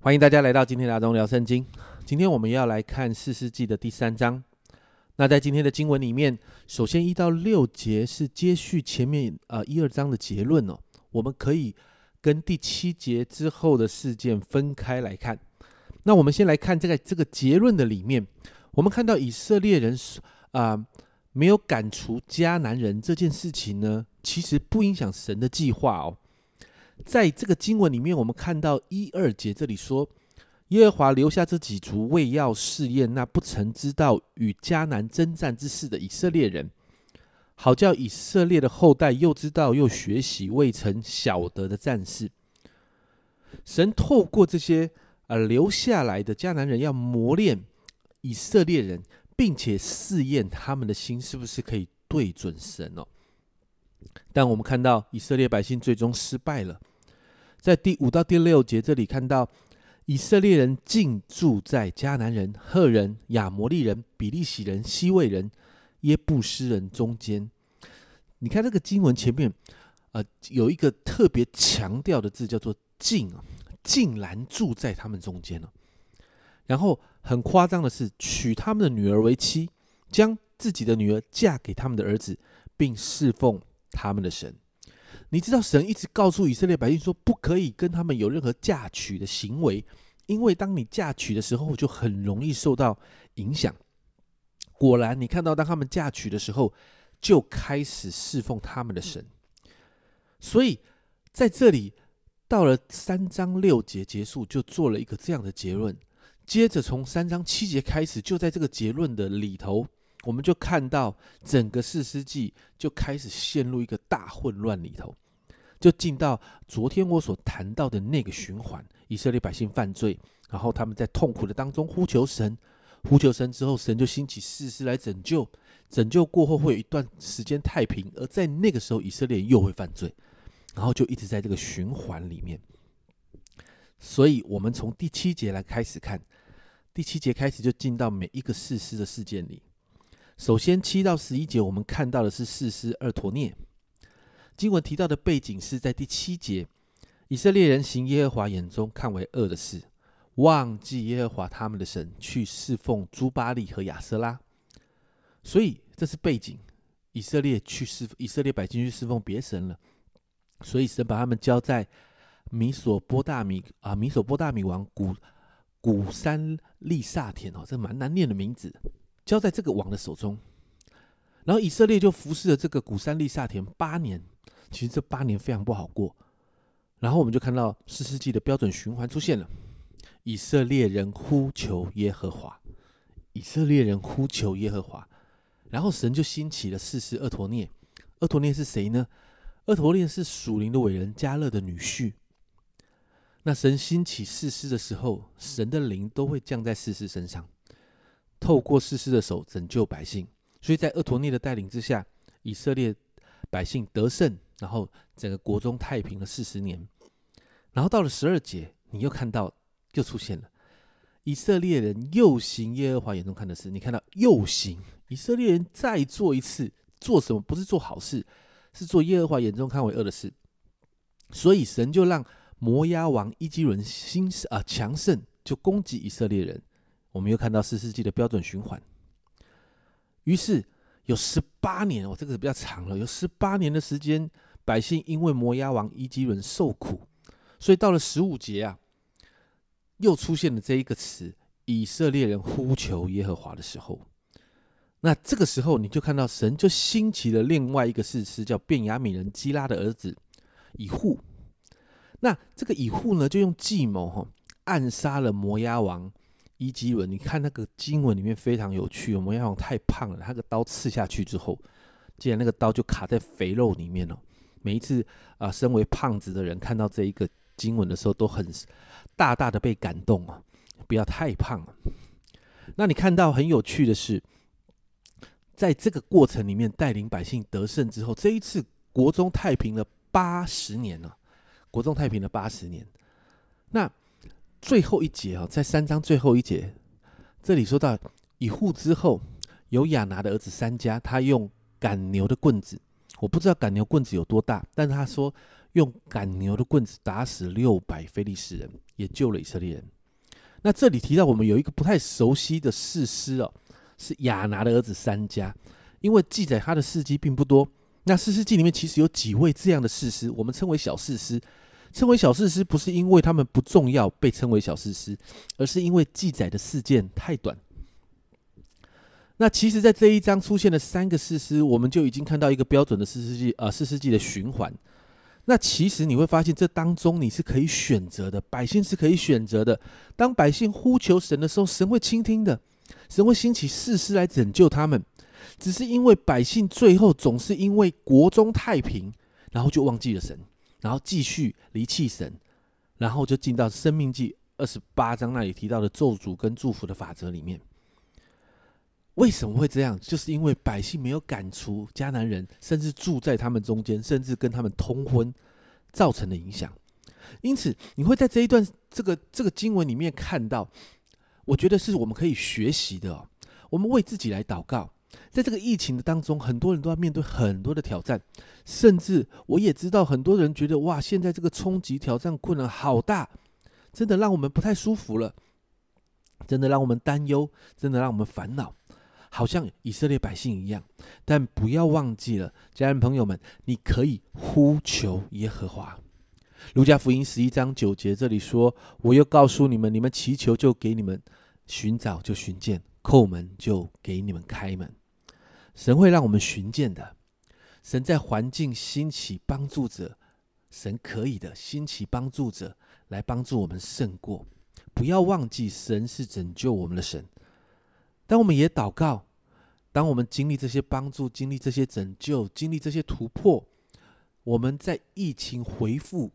欢迎大家来到今天的阿忠聊圣经。今天我们要来看四世纪的第三章。那在今天的经文里面，首先一到六节是接续前面呃一二章的结论哦。我们可以跟第七节之后的事件分开来看。那我们先来看这个这个结论的里面，我们看到以色列人啊没有赶除迦南人这件事情呢，其实不影响神的计划哦。在这个经文里面，我们看到一二节这里说，耶和华留下这几族，为要试验那不曾知道与迦南征战之事的以色列人，好叫以色列的后代又知道又学习未曾晓得的战士。神透过这些呃留下来的迦南人，要磨练以色列人，并且试验他们的心是不是可以对准神哦。但我们看到以色列百姓最终失败了。在第五到第六节这里看到，以色列人竟住在迦南人、赫人、亚摩利人、比利洗人、西魏人、耶布斯人中间。你看这个经文前面，呃，有一个特别强调的字，叫做“竟”啊，竟然住在他们中间了。然后很夸张的是，娶他们的女儿为妻，将自己的女儿嫁给他们的儿子，并侍奉他们的神。你知道神一直告诉以色列百姓说，不可以跟他们有任何嫁娶的行为，因为当你嫁娶的时候，就很容易受到影响。果然，你看到当他们嫁娶的时候，就开始侍奉他们的神。所以在这里，到了三章六节结束，就做了一个这样的结论。接着从三章七节开始，就在这个结论的里头。我们就看到整个四世纪就开始陷入一个大混乱里头，就进到昨天我所谈到的那个循环：以色列百姓犯罪，然后他们在痛苦的当中呼求神，呼求神之后，神就兴起士师来拯救，拯救过后会有一段时间太平，而在那个时候以色列又会犯罪，然后就一直在这个循环里面。所以，我们从第七节来开始看，第七节开始就进到每一个士师的事件里。首先，七到十一节，我们看到的是四师二陀涅。经文提到的背景是在第七节，以色列人行耶和华眼中看为恶的事，忘记耶和华他们的神，去侍奉朱巴利和亚瑟拉。所以这是背景，以色列去侍以色列百姓去侍奉别神了。所以神把他们交在米索波大米啊，米索波大米王古古山利萨田哦，这蛮难念的名字。交在这个王的手中，然后以色列就服侍了这个古山利萨田八年。其实这八年非常不好过。然后我们就看到四世纪的标准循环出现了：以色列人呼求耶和华，以色列人呼求耶和华。然后神就兴起了四世厄陀涅。厄陀涅是谁呢？厄陀涅是属灵的伟人加勒的女婿。那神兴起四世的时候，神的灵都会降在四世身上。透过士师的手拯救百姓，所以在厄陀涅的带领之下，以色列百姓得胜，然后整个国中太平了四十年。然后到了十二节，你又看到又出现了以色列人又行耶和华眼中看的事。你看到又行以色列人再做一次做什么？不是做好事，是做耶和华眼中看为恶的事。所以神就让摩押王伊基伦兴啊强盛，就攻击以色列人。我们又看到四世纪的标准循环，于是有十八年哦，这个比较长了，有十八年的时间，百姓因为摩押王伊基伦受苦，所以到了十五节啊，又出现了这一个词：以色列人呼求耶和华的时候。那这个时候，你就看到神就兴起了另外一个事师，叫便雅悯人基拉的儿子以户。那这个以户呢，就用计谋哈，暗杀了摩押王。伊基文，你看那个经文里面非常有趣。摩押王太胖了，他个刀刺下去之后，竟然那个刀就卡在肥肉里面了。每一次啊，身为胖子的人看到这一个经文的时候，都很大大的被感动啊！不要太胖了。那你看到很有趣的是，在这个过程里面带领百姓得胜之后，这一次国中太平了八十年了，国中太平了八十年。那最后一节啊，在三章最后一节，这里说到以户之后，有亚拿的儿子三家，他用赶牛的棍子，我不知道赶牛棍子有多大，但是他说用赶牛的棍子打死六百非利士人，也救了以色列人。那这里提到我们有一个不太熟悉的士师哦，是亚拿的儿子三家，因为记载他的事迹并不多。那士师记里面其实有几位这样的士师，我们称为小士师。称为小事师，不是因为他们不重要被称为小事师，而是因为记载的事件太短。那其实，在这一章出现了三个事师，我们就已经看到一个标准的四世纪啊四世纪的循环。那其实你会发现，这当中你是可以选择的，百姓是可以选择的。当百姓呼求神的时候，神会倾听的，神会兴起事师来拯救他们。只是因为百姓最后总是因为国中太平，然后就忘记了神。然后继续离弃神，然后就进到《生命记》二十八章那里提到的咒诅跟祝福的法则里面。为什么会这样？就是因为百姓没有赶除迦南人，甚至住在他们中间，甚至跟他们通婚，造成的影响。因此，你会在这一段这个这个经文里面看到，我觉得是我们可以学习的。我们为自己来祷告。在这个疫情的当中，很多人都要面对很多的挑战，甚至我也知道很多人觉得哇，现在这个冲击、挑战、困难好大，真的让我们不太舒服了，真的让我们担忧，真的让我们烦恼，好像以色列百姓一样。但不要忘记了，家人朋友们，你可以呼求耶和华。路加福音十一章九节这里说：“我又告诉你们，你们祈求就给你们，寻找就寻见，叩门就给你们开门。”神会让我们寻见的，神在环境兴起帮助者，神可以的兴起帮助者来帮助我们胜过。不要忘记，神是拯救我们的神。当我们也祷告，当我们经历这些帮助、经历这些拯救、经历这些突破，我们在疫情回复、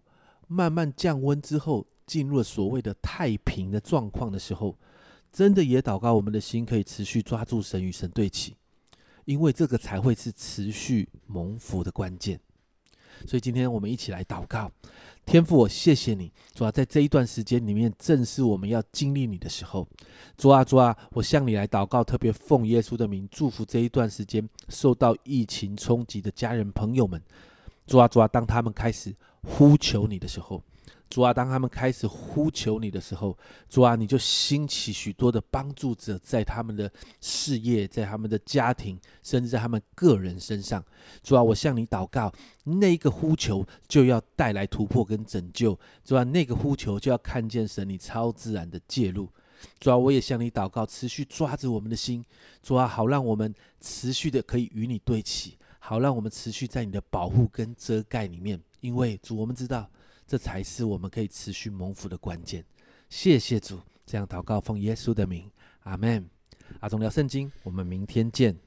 慢慢降温之后，进入了所谓的太平的状况的时候，真的也祷告，我们的心可以持续抓住神，与神对齐。因为这个才会是持续蒙福的关键，所以今天我们一起来祷告，天父，我谢谢你，主啊，在这一段时间里面，正是我们要经历你的时候，主啊，主啊，我向你来祷告，特别奉耶稣的名祝福这一段时间受到疫情冲击的家人朋友们，主啊，主啊，当他们开始呼求你的时候。主啊，当他们开始呼求你的时候，主啊，你就兴起许多的帮助者，在他们的事业、在他们的家庭，甚至在他们个人身上。主啊，我向你祷告，那一个呼求就要带来突破跟拯救。主啊，那个呼求就要看见神你超自然的介入。主啊，我也向你祷告，持续抓着我们的心。主啊，好让我们持续的可以与你对齐，好让我们持续在你的保护跟遮盖里面。因为主，我们知道。这才是我们可以持续蒙福的关键。谢谢主，这样祷告奉耶稣的名，阿门。阿忠聊圣经，我们明天见。